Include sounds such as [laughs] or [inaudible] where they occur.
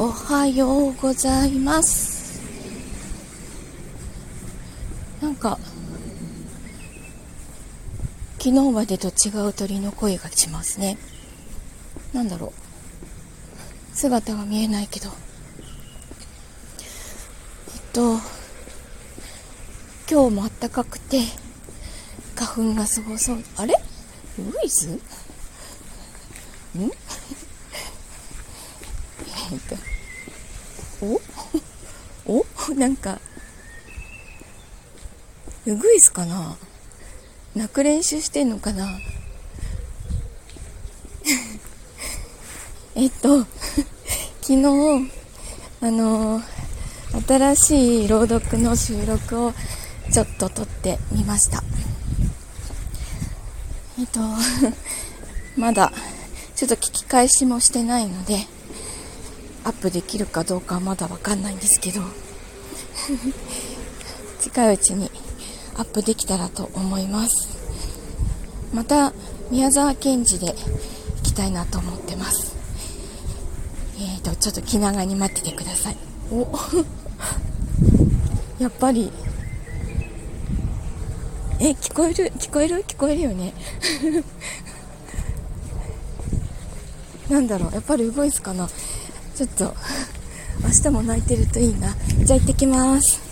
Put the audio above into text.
おはようございます。なんか昨日までと違う鳥の声がしますね。なんだろう。姿が見えないけど。えっと今日も暖かくて花粉がすごそう。あれ？ウイズ？ん？えっとお？[laughs] お？なんか。ウグイスかな？泣く練習してんのかな？[laughs] えっと [laughs] 昨日あの新しい朗読の収録をちょっと撮ってみました。えっとまだちょっと聞き返しもしてないのでアップできるかどうかはまだわかんないんですけど。[laughs] 近いうちにアップできたらと思います。また宮沢賢治で行きたいなと思ってます。えーとちょっと気長に待っててください。お [laughs] やっぱり。え聞こえる？聞こえる？聞こえるよね。[laughs] なんだろうやっぱりウグイスかな。ちょっと明日も泣いてるといいな。じゃあ行ってきます。